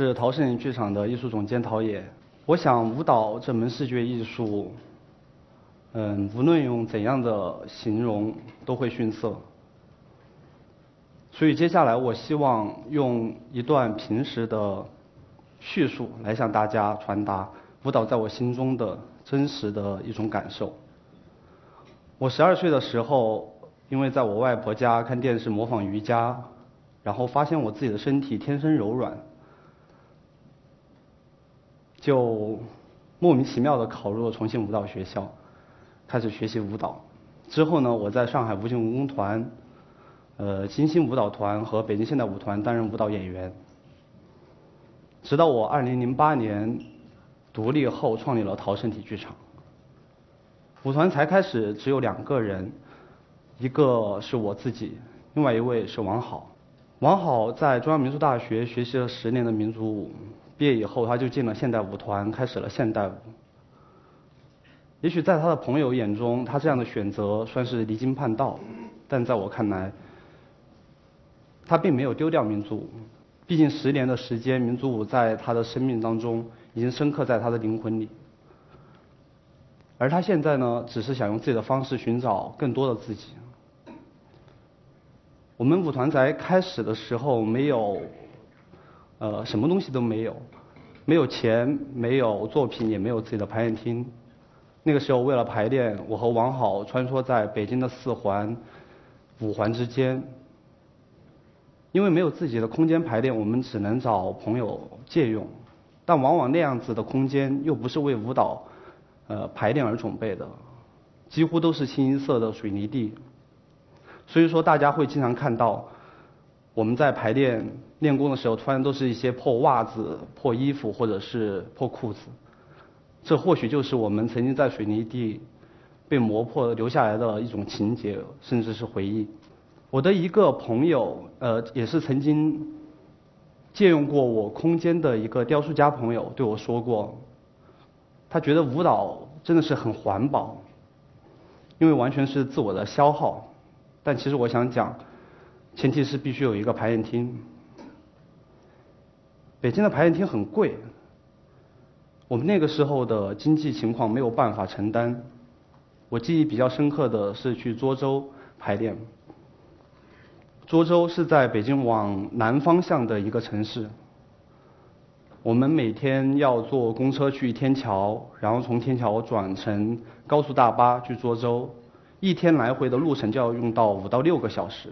是陶摄影剧场的艺术总监陶冶。我想，舞蹈这门视觉艺术，嗯，无论用怎样的形容，都会逊色。所以接下来，我希望用一段平时的叙述来向大家传达舞蹈在我心中的真实的一种感受。我十二岁的时候，因为在我外婆家看电视模仿瑜伽，然后发现我自己的身体天生柔软，就莫名其妙的考入了重庆舞蹈学校，开始学习舞蹈。之后呢，我在上海无尽文工团。呃，金星舞蹈团和北京现代舞团担任舞蹈演员，直到我二零零八年独立后创立了陶身体剧场。舞团才开始只有两个人，一个是我自己，另外一位是王好。王好在中央民族大学学习了十年的民族舞，毕业以后他就进了现代舞团，开始了现代舞。也许在他的朋友眼中，他这样的选择算是离经叛道，但在我看来，他并没有丢掉民族舞，毕竟十年的时间，民族舞在他的生命当中已经深刻在他的灵魂里。而他现在呢，只是想用自己的方式寻找更多的自己。我们舞团在开始的时候没有，呃，什么东西都没有，没有钱，没有作品，也没有自己的排练厅。那个时候为了排练，我和王好穿梭在北京的四环、五环之间。因为没有自己的空间排练，我们只能找朋友借用，但往往那样子的空间又不是为舞蹈呃排练而准备的，几乎都是清一色的水泥地，所以说大家会经常看到我们在排练练功的时候，突然都是一些破袜子、破衣服或者是破裤子，这或许就是我们曾经在水泥地被磨破留下来的一种情节，甚至是回忆。我的一个朋友，呃，也是曾经借用过我空间的一个雕塑家朋友对我说过，他觉得舞蹈真的是很环保，因为完全是自我的消耗。但其实我想讲，前提是必须有一个排练厅。北京的排练厅很贵，我们那个时候的经济情况没有办法承担。我记忆比较深刻的是去涿州排练。涿州是在北京往南方向的一个城市，我们每天要坐公车去天桥，然后从天桥转乘高速大巴去涿州，一天来回的路程就要用到五到六个小时。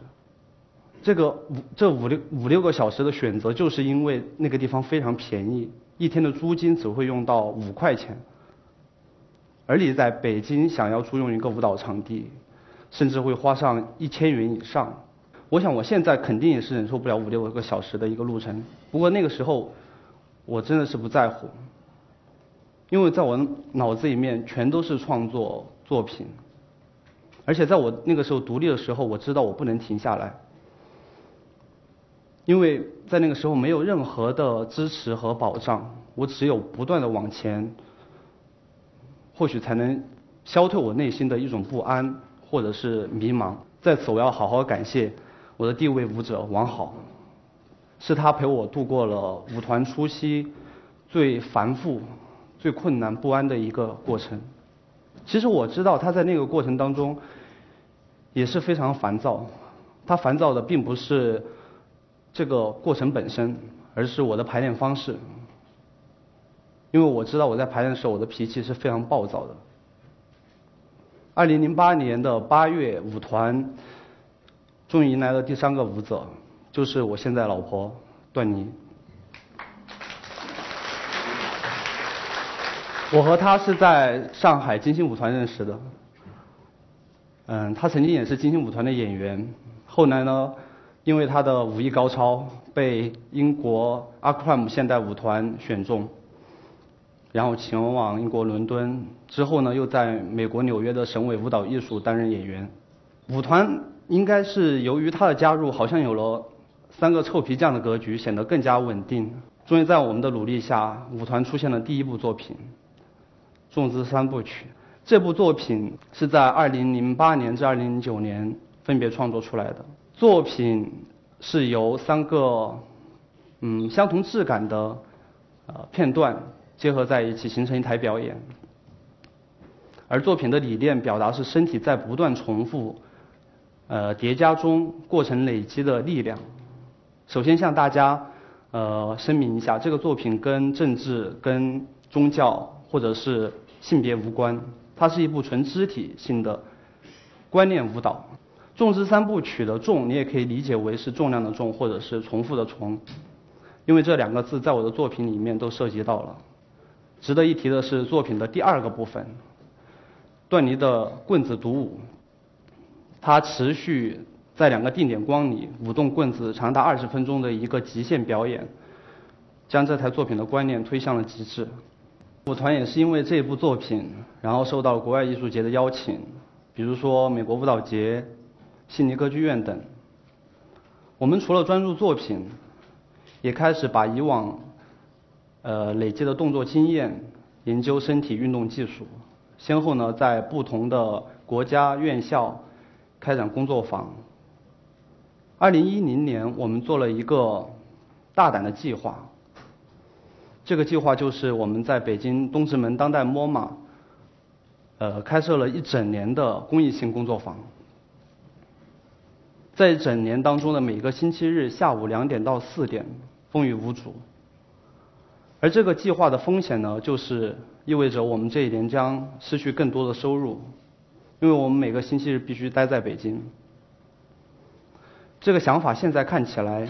这个五这五六五六个小时的选择，就是因为那个地方非常便宜，一天的租金只会用到五块钱，而你在北京想要租用一个舞蹈场地，甚至会花上一千元以上。我想我现在肯定也是忍受不了五六个小时的一个路程，不过那个时候我真的是不在乎，因为在我脑子里面全都是创作作品，而且在我那个时候独立的时候，我知道我不能停下来，因为在那个时候没有任何的支持和保障，我只有不断的往前，或许才能消退我内心的一种不安或者是迷茫。在此，我要好好感谢。我的第一位舞者王好，是他陪我度过了舞团初期最繁复、最困难不安的一个过程。其实我知道他在那个过程当中也是非常烦躁，他烦躁的并不是这个过程本身，而是我的排练方式。因为我知道我在排练的时候我的脾气是非常暴躁的。二零零八年的八月，舞团。终于迎来了第三个舞者，就是我现在老婆段妮。我和她是在上海金星舞团认识的。嗯，她曾经也是金星舞团的演员，后来呢，因为他的武艺高超，被英国阿克莱姆现代舞团选中，然后前往英国伦敦，之后呢，又在美国纽约的省委舞蹈艺术担任演员。舞团。应该是由于他的加入，好像有了三个臭皮匠的格局，显得更加稳定。终于在我们的努力下，舞团出现了第一部作品《众子三部曲》。这部作品是在2008年至2009年分别创作出来的。作品是由三个嗯相同质感的呃片段结合在一起，形成一台表演。而作品的理念表达是身体在不断重复、呃叠加中过程累积的力量。首先向大家呃声明一下，这个作品跟政治、跟宗教或者是性别无关，它是一部纯肢体性的观念舞蹈。重之三部曲的重，你也可以理解为是重量的重，或者是重复的重，因为这两个字在我的作品里面都涉及到了。值得一提的是，作品的第二个部分。段尼的棍子独舞，他持续在两个定点光里舞动棍子长达二十分钟的一个极限表演，将这台作品的观念推向了极致。舞团也是因为这部作品，然后受到国外艺术节的邀请，比如说美国舞蹈节、悉尼歌剧院等。我们除了专注作品，也开始把以往呃累积的动作经验研究身体运动技术。先后呢，在不同的国家院校开展工作坊。二零一零年，我们做了一个大胆的计划。这个计划就是我们在北京东直门当代 MoMA，呃，开设了一整年的公益性工作坊。在整年当中的每个星期日下午两点到四点，风雨无阻。而这个计划的风险呢，就是意味着我们这一年将失去更多的收入，因为我们每个星期日必须待在北京。这个想法现在看起来，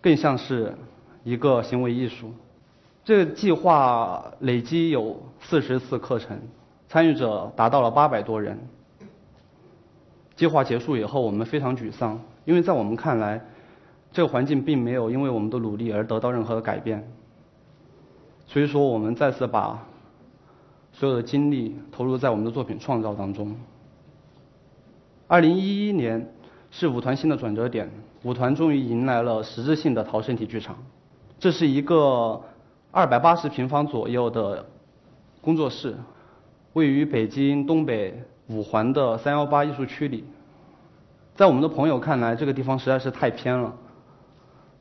更像是一个行为艺术。这个计划累计有四十次课程，参与者达到了八百多人。计划结束以后，我们非常沮丧，因为在我们看来，这个环境并没有因为我们的努力而得到任何的改变。所以说，我们再次把所有的精力投入在我们的作品创造当中。二零一一年是舞团新的转折点，舞团终于迎来了实质性的逃生体剧场。这是一个二百八十平方左右的工作室，位于北京东北五环的三幺八艺术区里。在我们的朋友看来，这个地方实在是太偏了。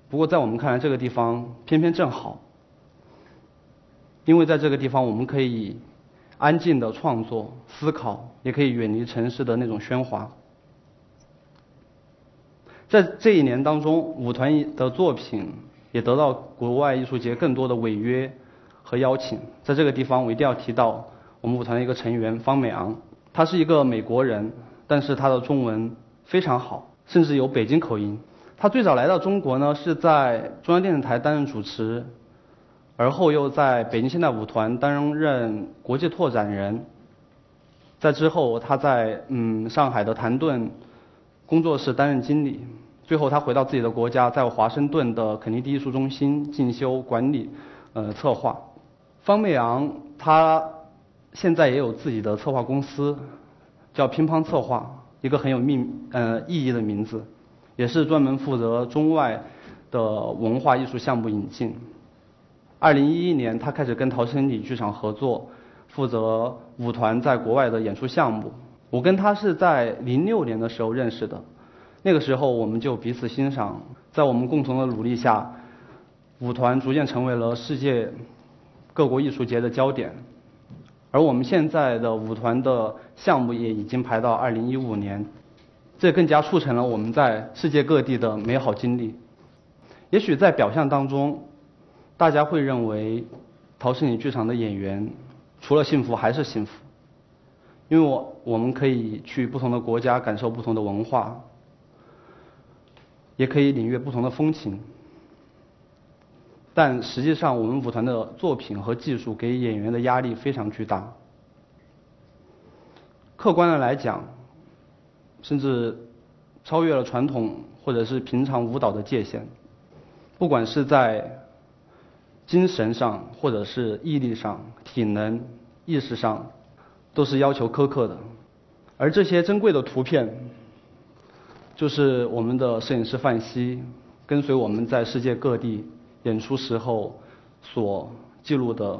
不过在我们看来，这个地方偏偏正好。因为在这个地方，我们可以安静的创作、思考，也可以远离城市的那种喧哗。在这一年当中，舞团的作品也得到国外艺术节更多的违约和邀请。在这个地方，我一定要提到我们舞团的一个成员方美昂，他是一个美国人，但是他的中文非常好，甚至有北京口音。他最早来到中国呢，是在中央电视台担任主持。而后又在北京现代舞团担任国际拓展人，在之后他在嗯上海的谭盾工作室担任经理，最后他回到自己的国家，在华盛顿的肯尼迪艺术中心进修管理呃策划。方媚昂他现在也有自己的策划公司，叫乒乓策划，一个很有命呃意义的名字，也是专门负责中外的文化艺术项目引进。二零一一年，他开始跟陶身体剧场合作，负责舞团在国外的演出项目。我跟他是在零六年的时候认识的，那个时候我们就彼此欣赏，在我们共同的努力下，舞团逐渐成为了世界各国艺术节的焦点。而我们现在的舞团的项目也已经排到二零一五年，这更加促成了我们在世界各地的美好经历。也许在表象当中。大家会认为，陶氏影剧场的演员除了幸福还是幸福，因为我我们可以去不同的国家感受不同的文化，也可以领略不同的风情。但实际上，我们舞团的作品和技术给演员的压力非常巨大。客观的来讲，甚至超越了传统或者是平常舞蹈的界限，不管是在。精神上，或者是毅力上、体能、意识上，都是要求苛刻的。而这些珍贵的图片，就是我们的摄影师范希跟随我们在世界各地演出时候所记录的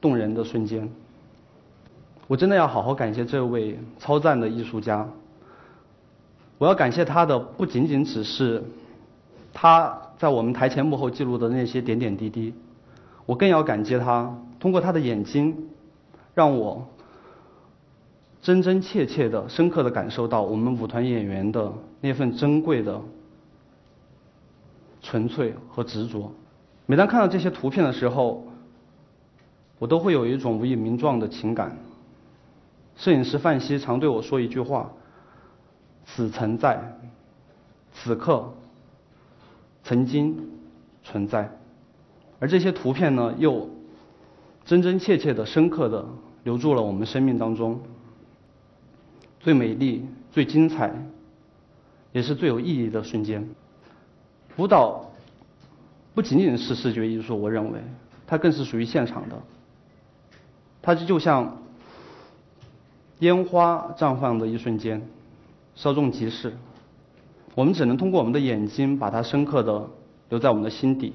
动人的瞬间。我真的要好好感谢这位超赞的艺术家。我要感谢他的不仅仅只是他在我们台前幕后记录的那些点点滴滴，我更要感激他，通过他的眼睛，让我真真切切的、深刻的感受到我们舞团演员的那份珍贵的纯粹和执着。每当看到这些图片的时候，我都会有一种无以名状的情感。摄影师范希常对我说一句话：“此曾在，此刻，曾经存在。”而这些图片呢，又真真切切的、深刻的留住了我们生命当中最美丽、最精彩，也是最有意义的瞬间。舞蹈不仅仅是视觉艺术，我认为它更是属于现场的。它就像烟花绽放的一瞬间，稍纵即逝。我们只能通过我们的眼睛，把它深刻的留在我们的心底。